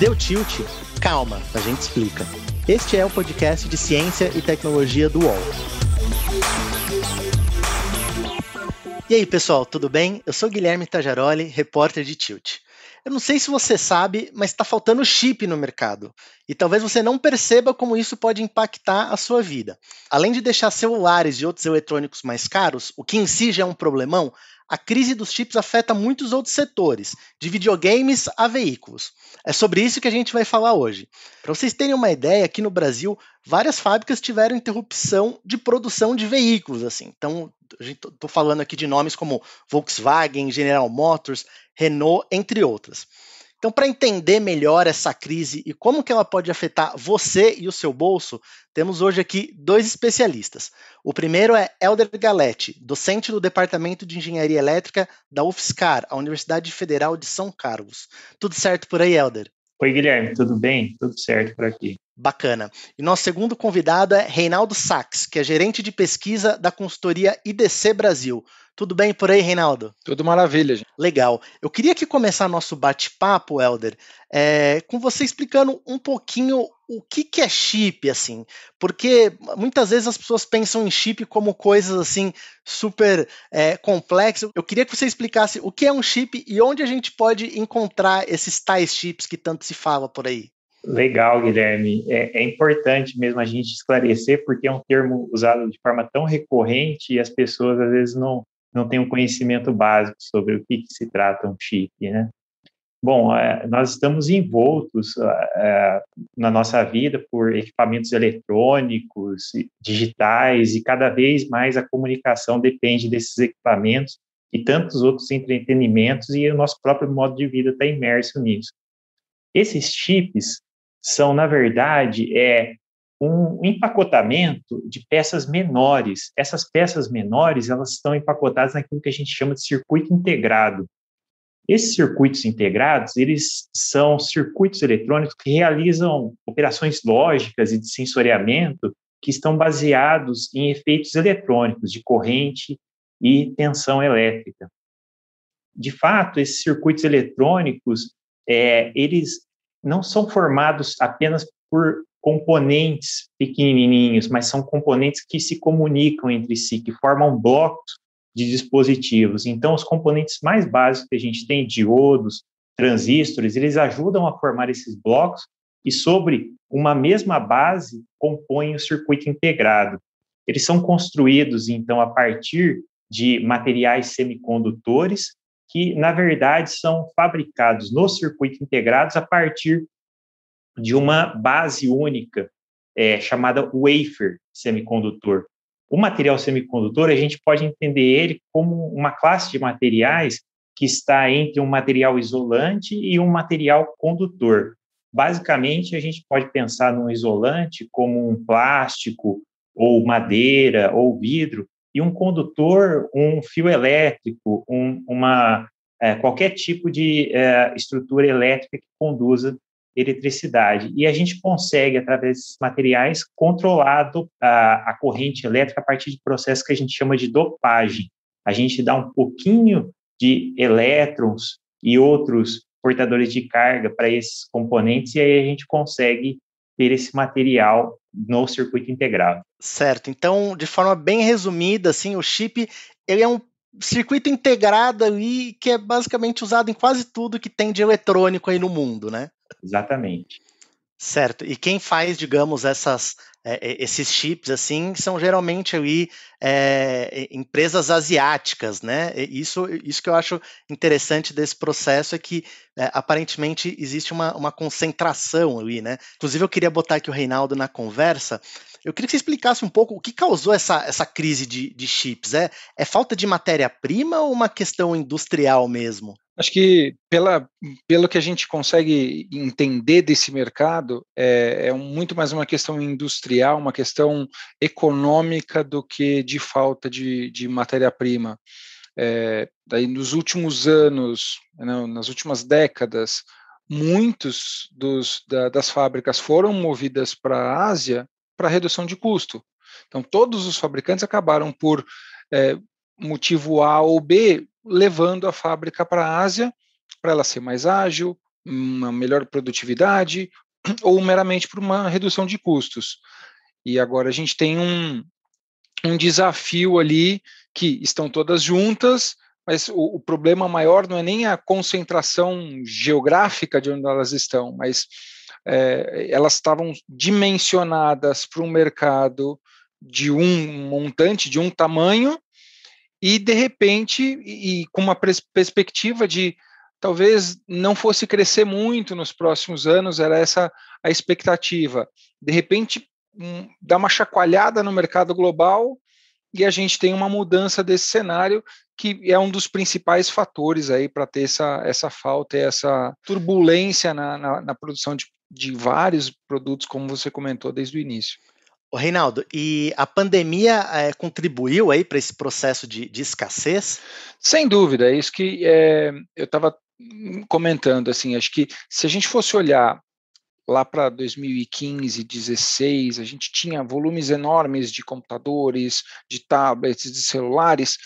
Deu tilt? Calma, a gente explica. Este é o podcast de ciência e tecnologia do UOL. E aí, pessoal, tudo bem? Eu sou Guilherme Tajaroli, repórter de Tilt. Eu não sei se você sabe, mas está faltando chip no mercado. E talvez você não perceba como isso pode impactar a sua vida. Além de deixar celulares e outros eletrônicos mais caros, o que em si já é um problemão, a crise dos chips afeta muitos outros setores, de videogames a veículos. É sobre isso que a gente vai falar hoje. Para vocês terem uma ideia, aqui no Brasil, várias fábricas tiveram interrupção de produção de veículos. assim. Então, estou falando aqui de nomes como Volkswagen, General Motors, Renault, entre outras. Então, para entender melhor essa crise e como que ela pode afetar você e o seu bolso, temos hoje aqui dois especialistas. O primeiro é Helder Galetti, docente do Departamento de Engenharia Elétrica da UFSCar, a Universidade Federal de São Carlos. Tudo certo por aí, Helder? Oi, Guilherme, tudo bem? Tudo certo por aqui. Bacana. E nosso segundo convidado é Reinaldo Sachs, que é gerente de pesquisa da consultoria IDC Brasil. Tudo bem por aí, Reinaldo? Tudo maravilha. Gente. Legal. Eu queria que começar nosso bate-papo, Helder, é, com você explicando um pouquinho o que, que é chip, assim, porque muitas vezes as pessoas pensam em chip como coisas assim super é, complexas. Eu queria que você explicasse o que é um chip e onde a gente pode encontrar esses tais chips que tanto se fala por aí. Legal, Guilherme. É, é, importante mesmo a gente esclarecer, porque é um termo usado de forma tão recorrente e as pessoas às vezes não, não têm um conhecimento básico sobre o que, que se trata um chip, né? Bom, é, nós estamos envoltos é, na nossa vida por equipamentos eletrônicos, digitais, e cada vez mais a comunicação depende desses equipamentos e tantos outros entretenimentos, e o nosso próprio modo de vida está imerso nisso. Esses chips são, na verdade, é um empacotamento de peças menores. Essas peças menores, elas estão empacotadas naquilo que a gente chama de circuito integrado. Esses circuitos integrados, eles são circuitos eletrônicos que realizam operações lógicas e de sensoriamento que estão baseados em efeitos eletrônicos de corrente e tensão elétrica. De fato, esses circuitos eletrônicos, é, eles não são formados apenas por componentes pequenininhos, mas são componentes que se comunicam entre si, que formam blocos de dispositivos. Então, os componentes mais básicos que a gente tem, diodos, transistores, eles ajudam a formar esses blocos e sobre uma mesma base compõem o circuito integrado. Eles são construídos, então, a partir de materiais semicondutores que, na verdade, são fabricados no circuito integrados a partir de uma base única, é, chamada wafer semicondutor. O material semicondutor, a gente pode entender ele como uma classe de materiais que está entre um material isolante e um material condutor. Basicamente, a gente pode pensar num isolante como um plástico, ou madeira, ou vidro, e um condutor, um fio elétrico, um, uma, é, qualquer tipo de é, estrutura elétrica que conduza eletricidade. E a gente consegue, através desses materiais, controlar a, a corrente elétrica a partir de processos que a gente chama de dopagem. A gente dá um pouquinho de elétrons e outros portadores de carga para esses componentes e aí a gente consegue ter esse material no circuito integrado. Certo. Então, de forma bem resumida, assim, o chip ele é um circuito integrado ali que é basicamente usado em quase tudo que tem de eletrônico aí no mundo, né? Exatamente. Certo. E quem faz, digamos, essas, é, esses chips assim são geralmente ali é, empresas asiáticas, né? Isso, isso que eu acho interessante desse processo é que é, aparentemente existe uma, uma concentração ali, né? Inclusive eu queria botar aqui o Reinaldo na conversa eu queria que você explicasse um pouco o que causou essa, essa crise de, de chips. É, é falta de matéria-prima ou uma questão industrial mesmo? Acho que pela, pelo que a gente consegue entender desse mercado, é, é muito mais uma questão industrial, uma questão econômica do que de falta de, de matéria-prima. É, daí nos últimos anos, não, nas últimas décadas, muitos dos, da, das fábricas foram movidas para a Ásia para redução de custo. Então, todos os fabricantes acabaram por é, motivo A ou B, levando a fábrica para a Ásia, para ela ser mais ágil, uma melhor produtividade, ou meramente por uma redução de custos. E agora a gente tem um, um desafio ali que estão todas juntas, mas o, o, problema maior não é nem a concentração geográfica de onde elas estão, mas é, elas estavam dimensionadas para um mercado de um montante, de um tamanho, e de repente, e, e com uma perspectiva de talvez não fosse crescer muito nos próximos anos, era essa a expectativa. De repente, um, dá uma chacoalhada no mercado global e a gente tem uma mudança desse cenário que é um dos principais fatores aí para ter essa, essa falta, essa turbulência na, na, na produção de, de vários produtos, como você comentou desde o início. O Reinaldo, e a pandemia é, contribuiu aí para esse processo de, de, escassez? Sem dúvida, é isso que é, eu estava comentando, assim, acho que se a gente fosse olhar lá para 2015, 16, a gente tinha volumes enormes de computadores, de tablets, de celulares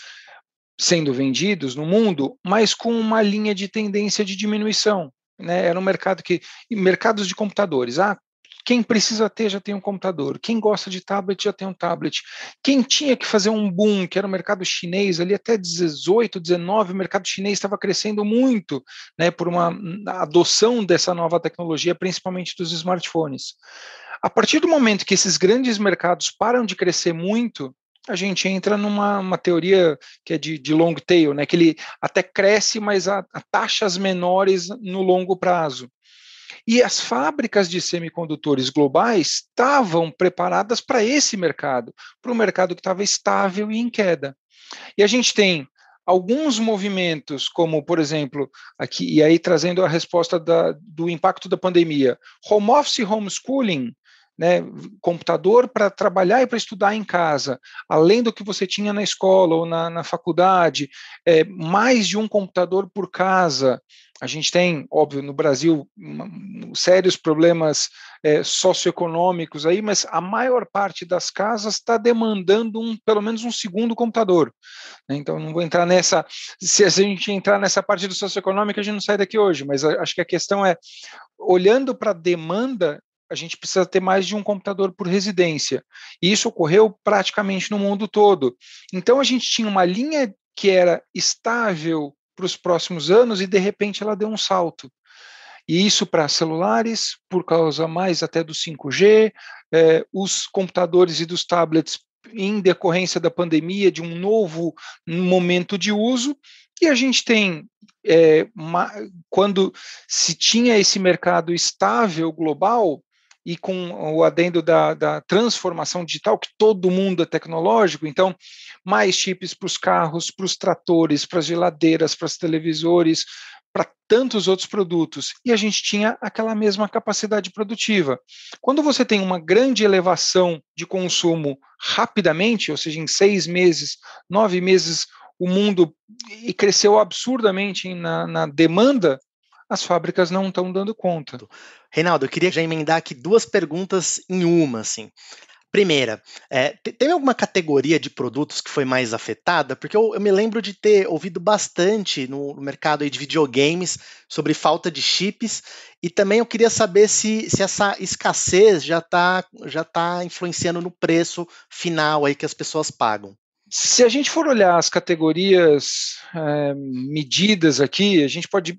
sendo vendidos no mundo, mas com uma linha de tendência de diminuição. Né? Era um mercado que. Mercados de computadores. Ah, quem precisa ter já tem um computador. Quem gosta de tablet já tem um tablet. Quem tinha que fazer um boom, que era o mercado chinês, ali até 18, 19, o mercado chinês estava crescendo muito, né, por uma adoção dessa nova tecnologia, principalmente dos smartphones. A partir do momento que esses grandes mercados param de crescer muito, a gente entra numa teoria que é de, de, long tail, né, que ele até cresce, mas a, a taxas menores no longo prazo. E as fábricas de semicondutores globais estavam preparadas para esse mercado, para um mercado que estava estável e em queda. E a gente tem alguns movimentos, como, por exemplo, aqui, e aí trazendo a resposta da, do impacto da pandemia, home office homeschooling, né, computador para trabalhar e para estudar em casa, além do que você tinha na escola ou na, na faculdade, é, mais de um computador por casa, a gente tem, óbvio, no Brasil, sérios problemas é, socioeconômicos aí, mas a maior parte das casas está demandando um, pelo menos um segundo computador. Né? Então, não vou entrar nessa. Se a gente entrar nessa parte do socioeconômico, a gente não sai daqui hoje, mas acho que a questão é, olhando para a demanda, a gente precisa ter mais de um computador por residência. E isso ocorreu praticamente no mundo todo. Então, a gente tinha uma linha que era estável para os próximos anos e de repente ela deu um salto. E isso para celulares, por causa mais até do 5G, eh, os computadores e dos tablets em decorrência da pandemia, de um novo momento de uso, e a gente tem, é, uma, quando se tinha esse mercado estável global, e com o adendo da, da transformação digital, que todo mundo é tecnológico, então, mais chips para os carros, para os tratores, para as geladeiras, para os televisores, para tantos outros produtos, e a gente tinha aquela mesma capacidade produtiva. Quando você tem uma grande elevação de consumo rapidamente, ou seja, em seis meses, nove meses, o mundo cresceu absurdamente na, na demanda, as fábricas não estão dando conta. Reinaldo, eu queria já emendar aqui duas perguntas em uma, assim. Primeira, é, tem alguma categoria de produtos que foi mais afetada? Porque eu, eu me lembro de ter ouvido bastante no, no mercado de videogames sobre falta de chips, e também eu queria saber se, se essa escassez já está já tá influenciando no preço final aí que as pessoas pagam. Se a gente for olhar as categorias é, medidas aqui, a gente pode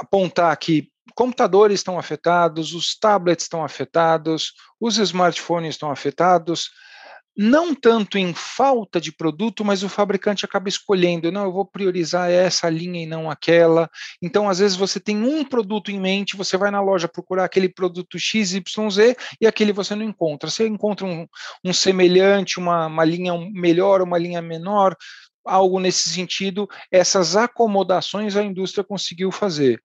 apontar que computadores estão afetados, os tablets estão afetados, os smartphones estão afetados, não tanto em falta de produto, mas o fabricante acaba escolhendo, não, eu vou priorizar essa linha e não aquela. Então, às vezes, você tem um produto em mente, você vai na loja procurar aquele produto XYZ e aquele você não encontra. Você encontra um, um semelhante, uma, uma linha melhor, uma linha menor, algo nesse sentido, essas acomodações a indústria conseguiu fazer.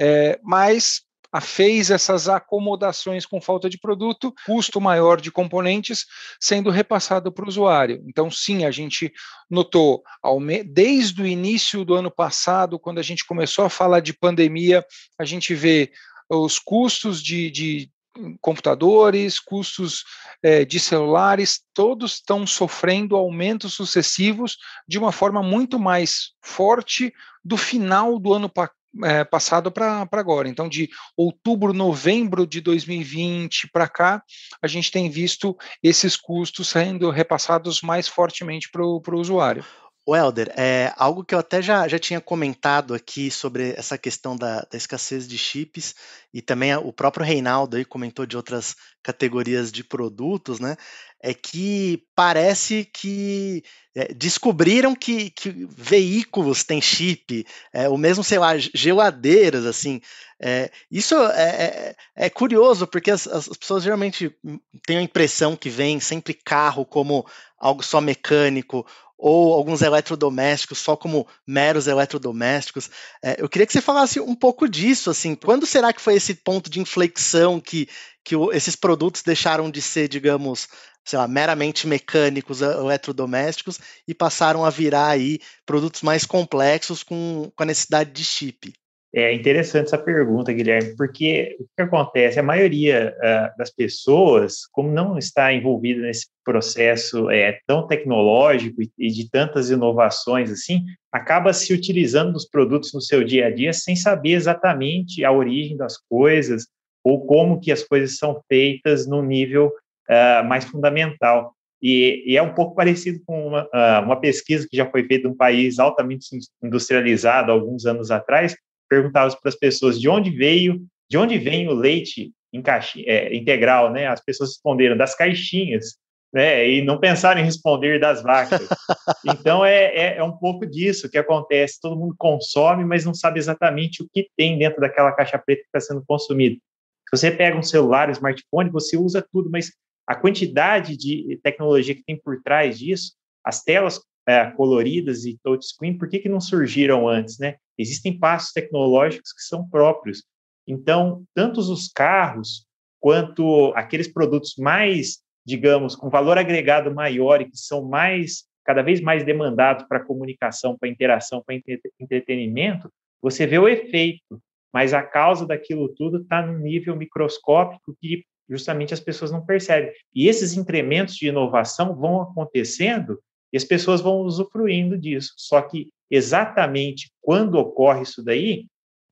É, mas fez essas acomodações com falta de produto, custo maior de componentes sendo repassado para o usuário. Então, sim, a gente notou, desde o início do ano passado, quando a gente começou a falar de pandemia, a gente vê os custos de, de computadores, custos é, de celulares, todos estão sofrendo aumentos sucessivos de uma forma muito mais forte do final do ano é, passado para agora. Então, de outubro, novembro de 2020 para cá, a gente tem visto esses custos sendo repassados mais fortemente para o usuário. O Helder, é algo que eu até já, já tinha comentado aqui sobre essa questão da, da escassez de chips, e também o próprio Reinaldo aí comentou de outras categorias de produtos, né? É que parece que é, descobriram que, que, veículos têm chip, é, o mesmo, sei lá, geladeiras, assim. É, isso é, é, é curioso, porque as, as, pessoas geralmente têm a impressão que vem sempre carro como algo só mecânico, ou alguns eletrodomésticos só como meros eletrodomésticos. É, eu queria que você falasse um pouco disso, assim, quando será que foi esse ponto de inflexão que, que o, esses produtos deixaram de ser, digamos, sei lá, meramente mecânicos, eletrodomésticos e passaram a virar aí produtos mais complexos com, com a necessidade de chip? É interessante essa pergunta, Guilherme, porque o que acontece? A maioria uh, das pessoas, como não está envolvida nesse processo é, tão tecnológico e, de tantas inovações assim, acaba se utilizando dos produtos no seu dia a dia sem saber exatamente a origem das coisas ou como que as coisas são feitas no nível uh, mais fundamental. E, e, é um pouco parecido com uma, uh, uma pesquisa que já foi feita em um país altamente industrializado alguns anos atrás, perguntava para as pessoas de onde veio, de onde vem o leite em caixa, é, integral, né? As pessoas responderam das caixinhas, né? E não pensaram em responder das vacas. Então é, é, é, um pouco disso que acontece. Todo mundo consome, mas não sabe exatamente o que tem dentro daquela caixa preta que está sendo consumido. Se você pega um celular, um smartphone, você usa tudo, mas a quantidade de tecnologia que tem por trás disso, as telas é, coloridas e touchscreen, por que, que não surgiram antes, né? Existem passos tecnológicos que são próprios. Então, tanto os carros quanto aqueles produtos mais, digamos, com valor agregado maior e que são mais, cada vez mais demandados para comunicação, para interação, para entretenimento, você vê o efeito, mas a causa daquilo tudo está no nível microscópico que justamente as pessoas não percebem. E esses incrementos de inovação vão acontecendo e as pessoas vão usufruindo disso. Só que exatamente quando ocorre isso daí,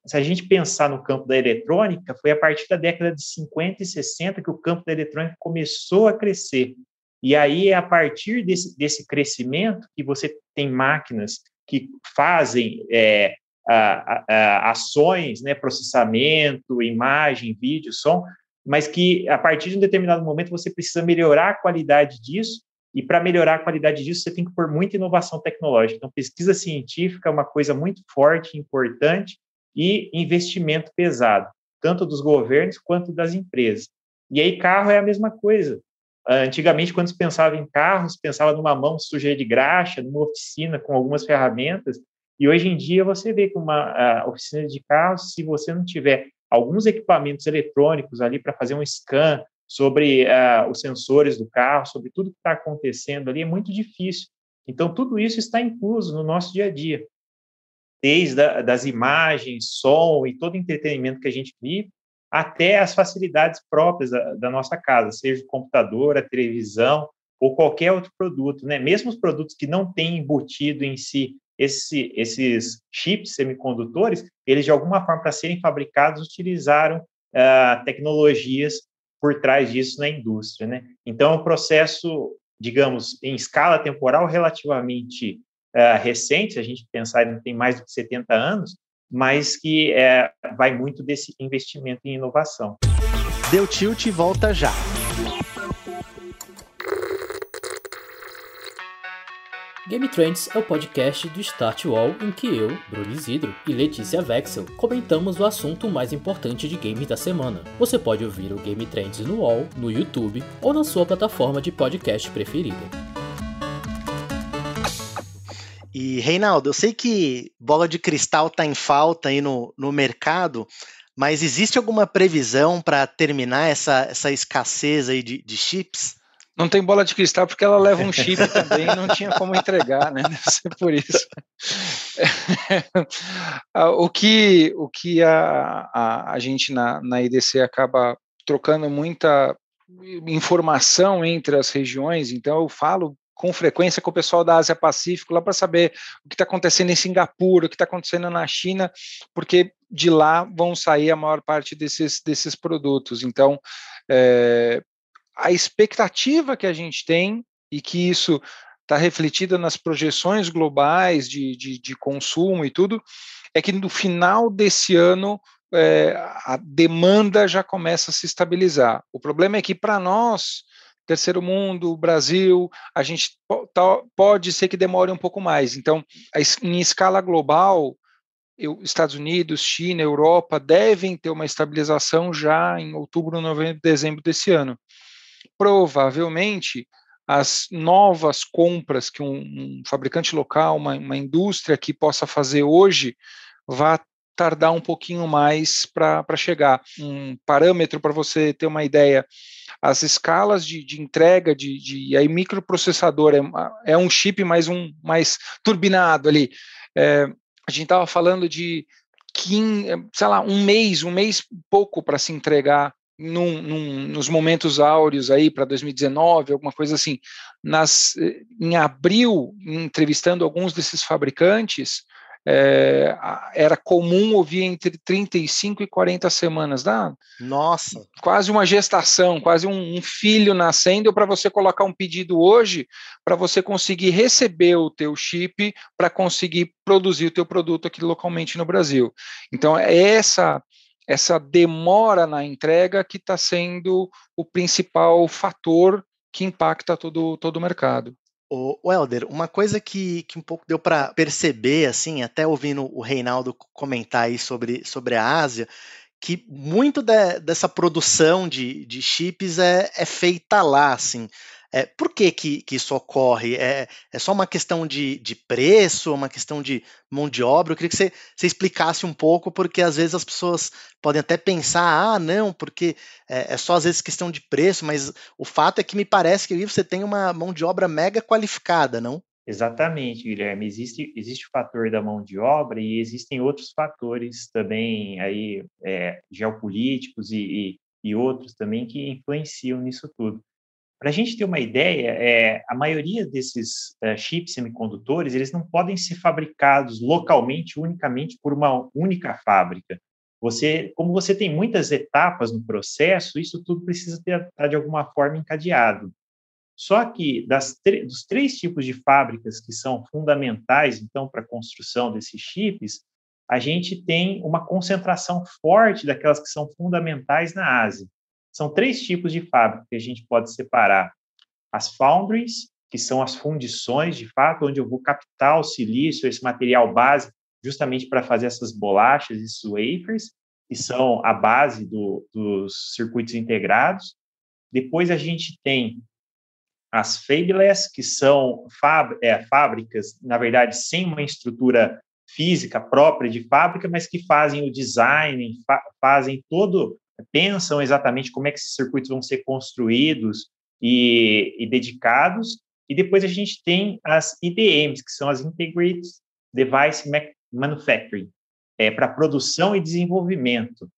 se a gente pensar no campo da eletrônica, foi a partir da década de 50 e 60 que o campo da eletrônica começou a crescer. E aí é a partir desse, desse crescimento que você tem máquinas que fazem é, a, a, ações, né, processamento, imagem, vídeo, som, mas que a partir de um determinado momento você precisa melhorar a qualidade disso e para melhorar a qualidade disso, você tem que pôr muita inovação tecnológica. Então, pesquisa científica é uma coisa muito forte, importante, e investimento pesado, tanto dos governos quanto das empresas. E aí, carro é a mesma coisa. Antigamente, quando se pensava em carros, pensava numa mão suja de graxa, numa oficina com algumas ferramentas, e hoje em dia você vê que uma oficina de carros, se você não tiver alguns equipamentos eletrônicos ali para fazer um scan, sobre uh, os sensores do carro, sobre tudo que está acontecendo ali, é muito difícil. Então, tudo isso está incluso no nosso dia a dia, desde a, das imagens, som e todo entretenimento que a gente vive, até as facilidades próprias da, da nossa casa, seja o computador, a televisão ou qualquer outro produto, né? Mesmo os produtos que não têm embutido em si esse, esses chips semicondutores, eles de alguma forma para serem fabricados utilizaram uh, tecnologias por trás disso na indústria, né? Então, é um processo, digamos, em escala temporal relativamente uh, recente, se a gente pensar, não tem mais que 70 anos, mas que é, vai muito desse investimento em inovação. Deu tilt e volta já. Game Trends é o podcast do Start Wall em que eu, Bruno Isidro e Letícia Vexel comentamos o assunto mais importante de games da semana. Você pode ouvir o Game Trends no Wall, no YouTube ou na sua plataforma de podcast preferida. E Reinaldo, eu sei que bola de cristal está em falta aí no, no mercado, mas existe alguma previsão para terminar essa, essa escassez aí de, de chips? Não tem bola de cristal porque ela leva um chip também não tinha como entregar, né? Deve ser por isso. o que, o que a, a, a gente na, na IDC acaba trocando muita informação entre as regiões, então eu falo com frequência com o pessoal da Ásia Pacífico lá para saber o que está acontecendo em Singapura, o que está acontecendo na China, porque de lá vão sair a maior parte desses, desses produtos. Então, é, a expectativa que a gente tem e que isso está refletida nas projeções globais de, de, de, consumo e tudo, é que no final desse ano é, a demanda já começa a se estabilizar. O problema é que para nós, terceiro mundo, Brasil, a gente tá, pode ser que demore um pouco mais. Então, em escala global, eu, Estados Unidos, China, Europa devem ter uma estabilização já em outubro, novembro, dezembro desse ano. Provavelmente as novas compras que um, um fabricante local, uma, uma, indústria que possa fazer hoje, vai tardar um pouquinho mais para chegar. Um parâmetro para você ter uma ideia, as escalas de, de entrega de, de aí microprocessador é, é, um chip mais um mais turbinado ali. É, a gente estava falando de 15, sei lá, um mês, um mês pouco para se entregar num, num, nos momentos áureos aí para 2019, alguma coisa assim, nas, em abril, entrevistando alguns desses fabricantes, é, era comum ouvir entre 35 e 40 semanas, dá? Nossa! Quase uma gestação, quase um, um filho nascendo para você colocar um pedido hoje para você conseguir receber o teu chip para conseguir produzir o teu produto aqui localmente no Brasil. Então, é essa essa demora na entrega que está sendo o principal fator que impacta todo, todo o mercado. O Welder, uma coisa que, que um pouco deu para perceber, assim, até ouvindo o Reinaldo comentar aí sobre, sobre a Ásia, que muito de, dessa produção de, de chips é, é feita lá, assim. É, por que, que, que, isso ocorre? É, é só uma questão de, de preço, uma questão de mão de obra? Eu queria que você, você explicasse um pouco, porque às vezes as pessoas podem até pensar, ah, não, porque é, é, só às vezes questão de preço, mas o fato é que me parece que você tem uma mão de obra mega qualificada, não? Exatamente, Guilherme. Existe, existe o fator da mão de obra e existem outros fatores também aí é, geopolíticos e, e, e outros também que influenciam nisso tudo. Para a gente ter uma ideia, é, a maioria desses é, chips semicondutores eles não podem ser fabricados localmente, unicamente por uma única fábrica. Você, como você tem muitas etapas no processo, isso tudo precisa estar tá, de alguma forma encadeado. Só que dos três tipos de fábricas que são fundamentais, então, para a construção desses chips, a gente tem uma concentração forte daquelas que são fundamentais na Ásia. São três tipos de fábrica que a gente pode separar. As foundries, que são as fundições, de fato, onde eu vou captar o silício, esse material base, justamente para fazer essas bolachas, esses wafers, que são a base do, dos circuitos integrados. Depois a gente tem as fabless, que são é, fábricas, na verdade, sem uma estrutura física própria de fábrica, mas que fazem o design, fa fazem todo pensam exatamente como é que esses circuitos vão ser construídos e, e dedicados. E depois a gente tem as IDMs, que são as Integrated Device Manufacturing, é, para produção e desenvolvimento.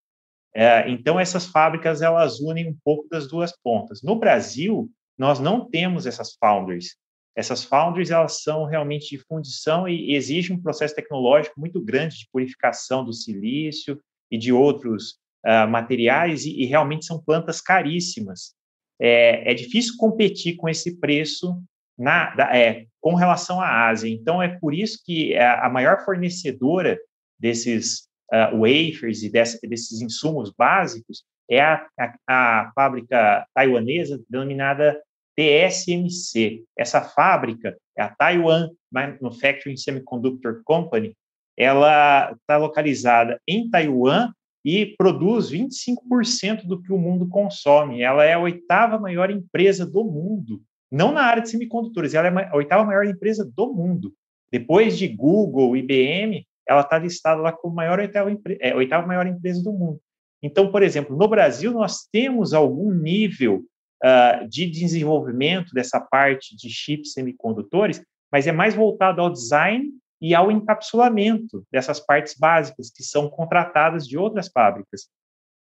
É, então, essas fábricas, elas unem um pouco das duas pontas. No Brasil, nós não temos essas foundries. Essas foundries, elas são realmente de fundição e exigem um processo tecnológico muito grande de purificação do silício e de outros uh, materiais e, e, realmente são plantas caríssimas. É, é, difícil competir com esse preço na, da, é, com relação à Ásia. Então, é por isso que a, a maior fornecedora desses uh, wafers e desse, desses insumos básicos é a, a, a fábrica taiwanesa denominada TSMC. Essa fábrica, é a Taiwan Manufacturing Semiconductor Company, ela está localizada em Taiwan e produz 25% do que o mundo consome. Ela é a oitava maior empresa do mundo, não na área de semicondutores, ela é a oitava maior empresa do mundo. Depois de Google, IBM, ela está listada lá como maior oitava, é, oitava maior empresa do mundo. Então, por exemplo, no Brasil, nós temos algum nível uh, de desenvolvimento dessa parte de chips semicondutores, mas é mais voltado ao design e ao encapsulamento dessas partes básicas que são contratadas de outras fábricas.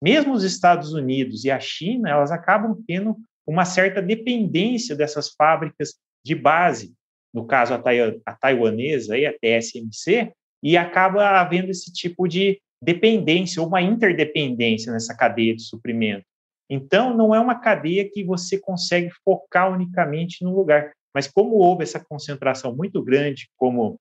mesmo os Estados Unidos e a China, elas acabam tendo uma certa dependência dessas fábricas de base, no caso a, a taiwanesa, a TSMC, e acaba havendo esse tipo de dependência ou uma interdependência nessa cadeia de suprimento. Então, não é uma cadeia que você consegue focar unicamente no lugar. Mas como houve essa concentração muito grande, como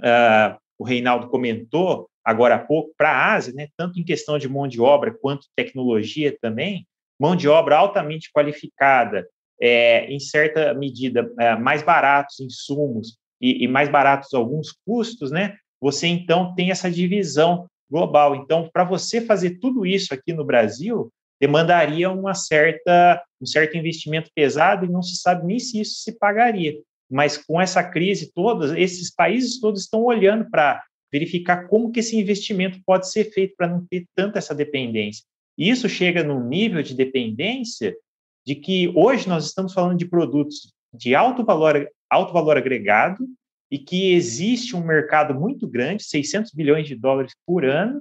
uh, o Reinaldo comentou agora há pouco, para a Ásia, né, tanto em questão de mão de obra quanto tecnologia também, mão de obra altamente qualificada, é, em certa medida é, mais baratos insumos e, e mais baratos alguns custos, né? Você então tem essa divisão global. Então, para você fazer tudo isso aqui no Brasil, demandaria uma certa, um certo investimento pesado e não se sabe nem se isso se pagaria. Mas com essa crise toda, esses países todos estão olhando para verificar como que esse investimento pode ser feito para não ter tanta essa dependência. E isso chega num nível de dependência de que hoje nós estamos falando de produtos de alto valor, alto valor agregado e que existe um mercado muito grande, 600 bilhões de dólares por ano,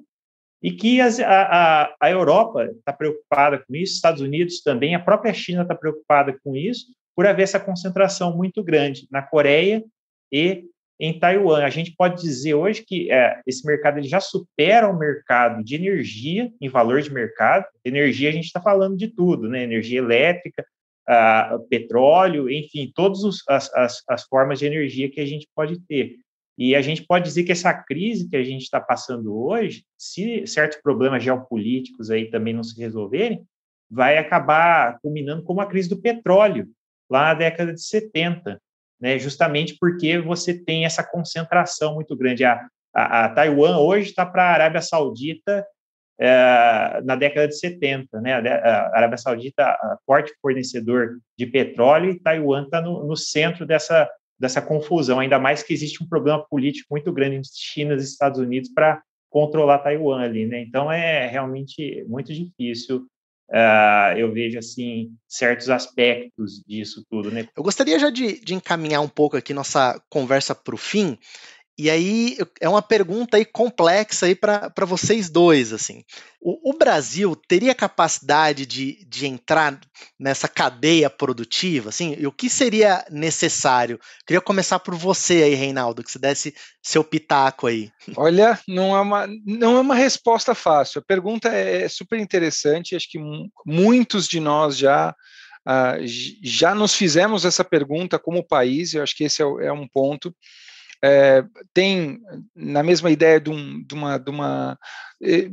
e que a, a, a Europa está preocupada com isso, Estados Unidos também, a própria China está preocupada com isso, por haver essa concentração muito grande na Coreia e em Taiwan. A gente pode dizer hoje que é, esse mercado ele já supera o mercado de energia em valor de mercado. Energia, a gente está falando de tudo, né? Energia elétrica, uh, petróleo, enfim, todas as, as, as formas de energia que a gente pode ter. E a gente pode dizer que essa crise que a gente está passando hoje, se certos problemas geopolíticos aí também não se resolverem, vai acabar culminando como a crise do petróleo, lá na década de 70, né? justamente porque você tem essa concentração muito grande. A, a, a Taiwan hoje está para a Arábia Saudita é, na década de 70. Né? A Arábia Saudita, forte fornecedor de petróleo, e Taiwan está no, no centro dessa dessa confusão, ainda mais que existe um problema político muito grande entre China e Estados Unidos para controlar Taiwan ali, né? Então é realmente muito difícil. Uh, eu vejo assim certos aspectos disso tudo, né? Eu gostaria já de, de encaminhar um pouco aqui nossa conversa para o fim, e aí é uma pergunta aí complexa aí para vocês dois, assim. O, o, Brasil teria capacidade de, de entrar nessa cadeia produtiva, assim? E o que seria necessário? Queria começar por você aí, Reinaldo, que você desse seu pitaco aí. Olha, não é uma, não é uma resposta fácil. A pergunta é super interessante. Acho que muitos de nós já Uh, já nos fizemos essa pergunta como país, eu acho que esse é, é um ponto é, tem na mesma ideia de, um, de uma, de uma eh,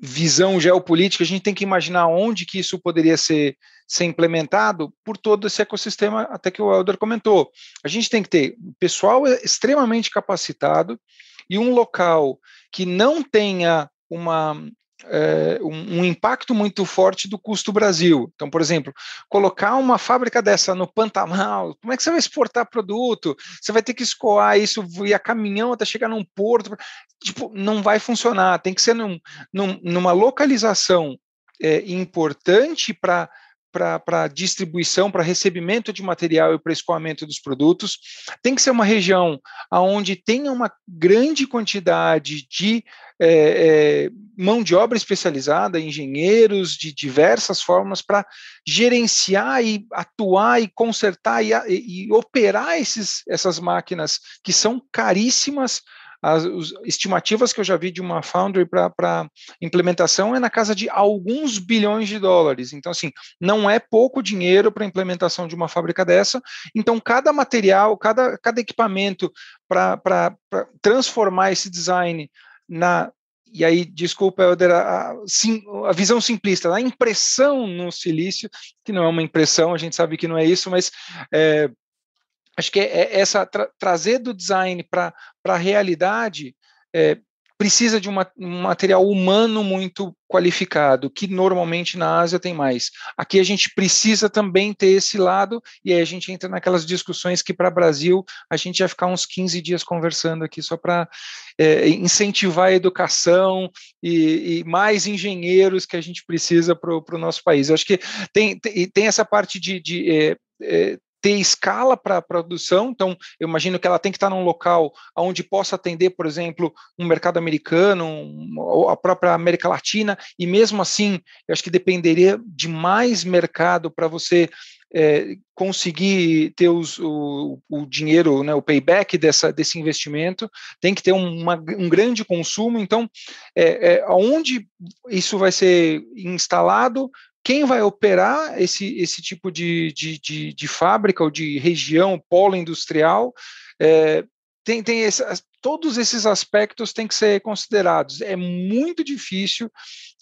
visão geopolítica, a gente tem que imaginar onde que isso poderia ser, ser implementado por todo esse ecossistema, até que o Helder comentou. A gente tem que ter pessoal extremamente capacitado e um local que não tenha uma é, um, um, impacto muito forte do custo Brasil. Então, por exemplo, colocar uma fábrica dessa no Pantanal, como é que você vai exportar produto? Você vai ter que escoar isso via caminhão até chegar num porto. Tipo, não vai funcionar. Tem que ser num, num, numa localização é, importante para para distribuição, para recebimento de material e para escoamento dos produtos. Tem que ser uma região onde tenha uma grande quantidade de é, é, mão de obra especializada, engenheiros de diversas formas para gerenciar e atuar e consertar e, e, operar esses, essas máquinas que são caríssimas as, as, estimativas que eu já vi de uma foundry para implementação é na casa de alguns bilhões de dólares. Então, assim, não é pouco dinheiro para a implementação de uma fábrica dessa. Então, cada material, cada, cada equipamento para transformar esse design na, e aí, desculpa, Helder, a, a, visão simplista, a impressão no silício, que não é uma impressão, a gente sabe que não é isso, mas é, acho que é, é essa tra trazer do design para a realidade é, precisa de uma, um material humano muito qualificado, que normalmente na Ásia tem mais. Aqui a gente precisa também ter esse lado, e aí a gente entra naquelas discussões que para Brasil a gente vai ficar uns 15 dias conversando aqui só para é, incentivar a educação e, e, mais engenheiros que a gente precisa para o nosso país. Eu acho que tem, tem, tem essa parte de, de é, é, ter escala para a produção, então eu imagino que ela tem que estar num local onde possa atender, por exemplo, um mercado americano, um, ou a própria América Latina, e mesmo assim, eu acho que dependeria de mais mercado para você é, conseguir ter os, o, o, dinheiro, né, o payback dessa, desse investimento, tem que ter uma, um grande consumo. Então, é, é, onde isso vai ser instalado, quem vai operar esse, esse tipo de, de, de, de fábrica ou de região, polo industrial, é, tem, tem esse, todos esses aspectos têm que ser considerados. É muito difícil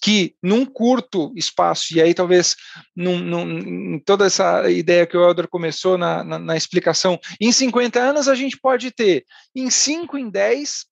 que num curto espaço, e aí talvez num, num, toda essa ideia que o Helder começou na, na, na, explicação, em 50 anos a gente pode ter, em 5, em 10,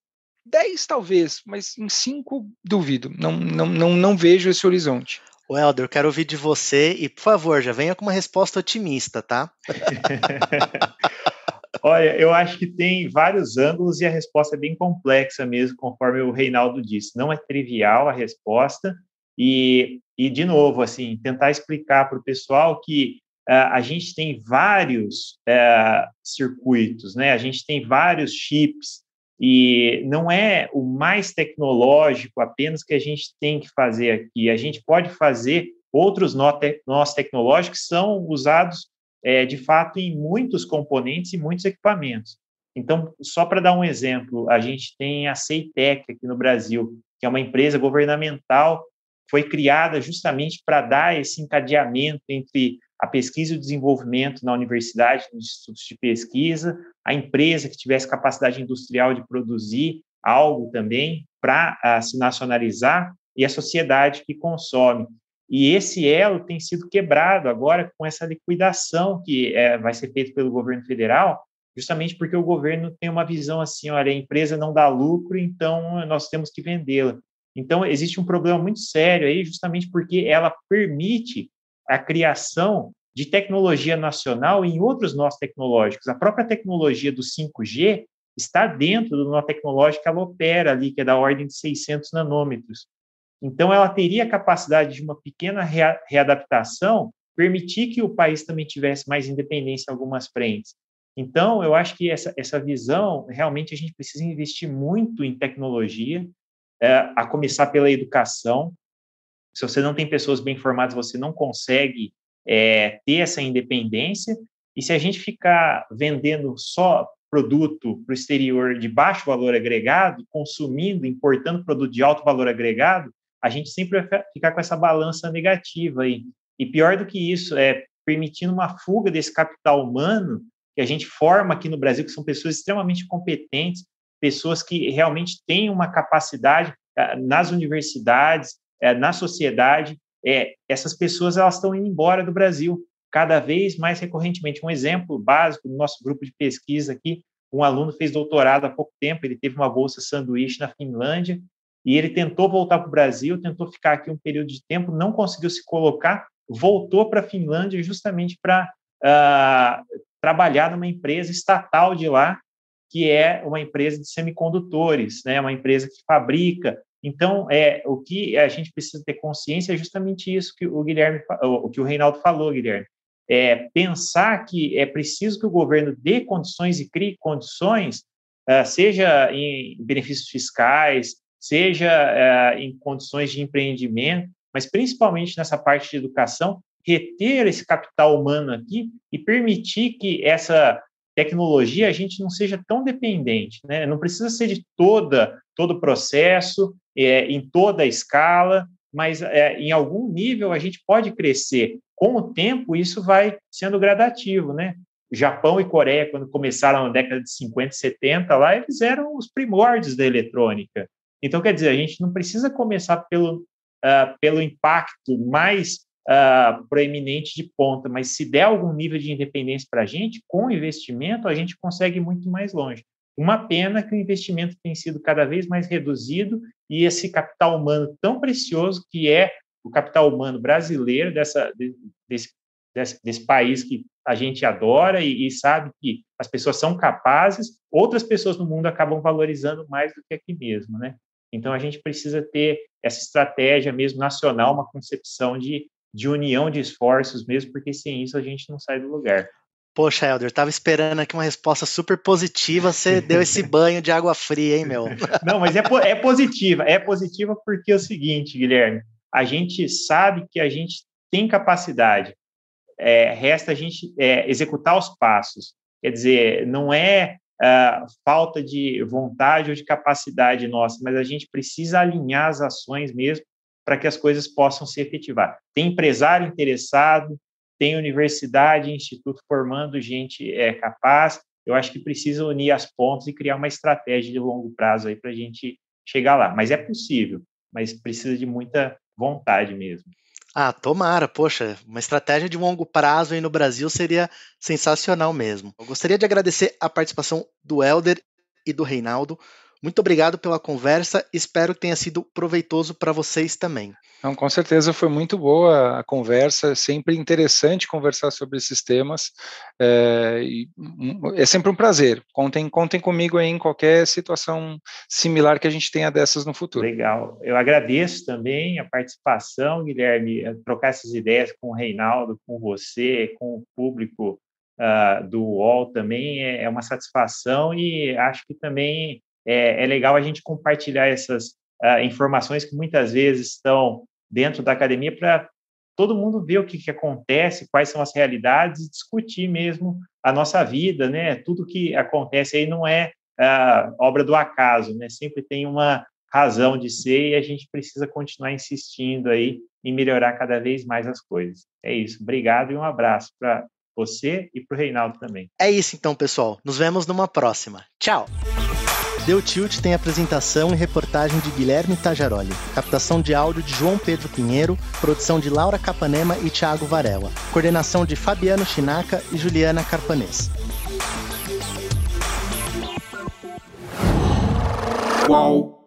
10 talvez, mas em 5 duvido, não, não, não, não vejo esse horizonte. O Helder, eu quero ouvir de você e, por favor, já venha com uma resposta otimista, tá? Olha, eu acho que tem vários ângulos e a resposta é bem complexa mesmo, conforme o Reinaldo disse. Não é trivial a resposta e, e de novo, assim, tentar explicar para o pessoal que uh, a gente tem vários uh, circuitos, né? A gente tem vários chips e não é o mais tecnológico apenas que a gente tem que fazer aqui. A gente pode fazer outros nós tecnológicos que são usados é, de fato em muitos componentes e muitos equipamentos. Então, só para dar um exemplo, a gente tem a Ceitec aqui no Brasil, que é uma empresa governamental, foi criada justamente para dar esse encadeamento entre a pesquisa e o desenvolvimento na universidade, nos institutos de pesquisa, a empresa que tivesse capacidade industrial de produzir algo também para uh, se nacionalizar e a sociedade que consome. E esse elo tem sido quebrado agora com essa liquidação que é, vai ser feita pelo governo federal, justamente porque o governo tem uma visão assim, olha, a empresa não dá lucro, então nós temos que vendê-la. Então, existe um problema muito sério aí, justamente porque ela permite a criação de tecnologia nacional em outros nós tecnológicos. A própria tecnologia do 5G está dentro do nó tecnológico que ela opera ali, que é da ordem de 600 nanômetros. Então, ela teria a capacidade de uma pequena rea readaptação, permitir que o país também tivesse mais independência em algumas frentes. Então, eu acho que essa, essa visão, realmente, a gente precisa investir muito em tecnologia, é, a começar pela educação. Se você não tem pessoas bem formadas, você não consegue é, ter essa independência. E se a gente ficar vendendo só produto para o exterior de baixo valor agregado, consumindo, importando produto de alto valor agregado, a gente sempre vai ficar com essa balança negativa aí. E pior do que isso, é permitindo uma fuga desse capital humano que a gente forma aqui no Brasil, que são pessoas extremamente competentes, pessoas que realmente têm uma capacidade eh, nas universidades, eh, na sociedade. É, essas pessoas elas estão indo embora do Brasil cada vez mais recorrentemente. Um exemplo básico do nosso grupo de pesquisa aqui, um aluno fez doutorado há pouco tempo, ele teve uma bolsa sanduíche na Finlândia, e ele tentou voltar para o Brasil, tentou ficar aqui um período de tempo, não conseguiu se colocar, voltou para a Finlândia justamente para uh, trabalhar numa empresa estatal de lá, que é uma empresa de semicondutores, né, uma empresa que fabrica. Então, é o que a gente precisa ter consciência é justamente isso que o Guilherme, o que o Reinaldo falou, Guilherme. É pensar que é preciso que o governo dê condições e crie condições, uh, seja em benefícios fiscais, seja uh, em condições de empreendimento, mas principalmente nessa parte de educação, reter esse capital humano aqui e permitir que essa tecnologia a gente não seja tão dependente, né? Não precisa ser de toda todo o processo, é, em toda a escala, mas é, em algum nível a gente pode crescer. Com o tempo, isso vai sendo gradativo, né? Japão e Coreia, quando começaram na década de 50 e 70, lá eles eram os primórdios da eletrônica. Então, quer dizer, a gente não precisa começar pelo, uh, pelo impacto mais uh, proeminente de ponta, mas se der algum nível de independência para a gente, com investimento, a gente consegue muito mais longe. Uma pena que o investimento tem sido cada vez mais reduzido e esse capital humano tão precioso que é o capital humano brasileiro dessa, desse, desse, desse país que a gente adora e, e, sabe que as pessoas são capazes, outras pessoas no mundo acabam valorizando mais do que aqui mesmo, né? Então a gente precisa ter essa estratégia mesmo nacional, uma concepção de de união de esforços mesmo, porque sem isso a gente não sai do lugar. Poxa, Helder, tava esperando aqui uma resposta super positiva, você deu esse banho de água fria, hein, meu? Não, mas é, é positiva, é positiva porque é o seguinte, Guilherme, a gente sabe que a gente tem capacidade, é, resta a gente é, executar os passos. Quer dizer, não é uh, falta de vontade ou de capacidade nossa, mas a gente precisa alinhar as ações mesmo para que as coisas possam se efetivar. Tem empresário interessado, tem universidade, instituto formando gente é, capaz. Eu acho que precisa unir as pontas e criar uma estratégia de longo prazo aí para a gente chegar lá. Mas é possível, mas precisa de muita vontade mesmo. Ah, tomara, poxa, uma estratégia de longo prazo aí no Brasil seria sensacional mesmo. Eu gostaria de agradecer a participação do Elder e do Reinaldo. Muito obrigado pela conversa, espero que tenha sido proveitoso para vocês também. Não, com certeza foi muito boa a conversa, é sempre interessante conversar sobre esses temas, é, é, sempre um prazer. Contem, contem comigo aí em qualquer situação similar que a gente tenha dessas no futuro. Legal, eu agradeço também a participação, Guilherme, trocar essas ideias com o Reinaldo, com você, com o público uh, do UOL também é, é uma satisfação e acho que também é, é legal a gente compartilhar essas uh, informações que muitas vezes estão dentro da academia para todo mundo ver o que, que acontece, quais são as realidades e discutir mesmo a nossa vida, né? Tudo que acontece aí não é uh, obra do acaso, né? Sempre tem uma razão de ser e a gente precisa continuar insistindo aí em melhorar cada vez mais as coisas. É isso. Obrigado e um abraço para você e para o Reinaldo também. É isso então, pessoal. Nos vemos numa próxima. Tchau! Deu Tilt tem apresentação e reportagem de Guilherme Tajaroli, captação de áudio de João Pedro Pinheiro, produção de Laura Capanema e Thiago Varela, coordenação de Fabiano Chinaca e Juliana Carpanês. Qual?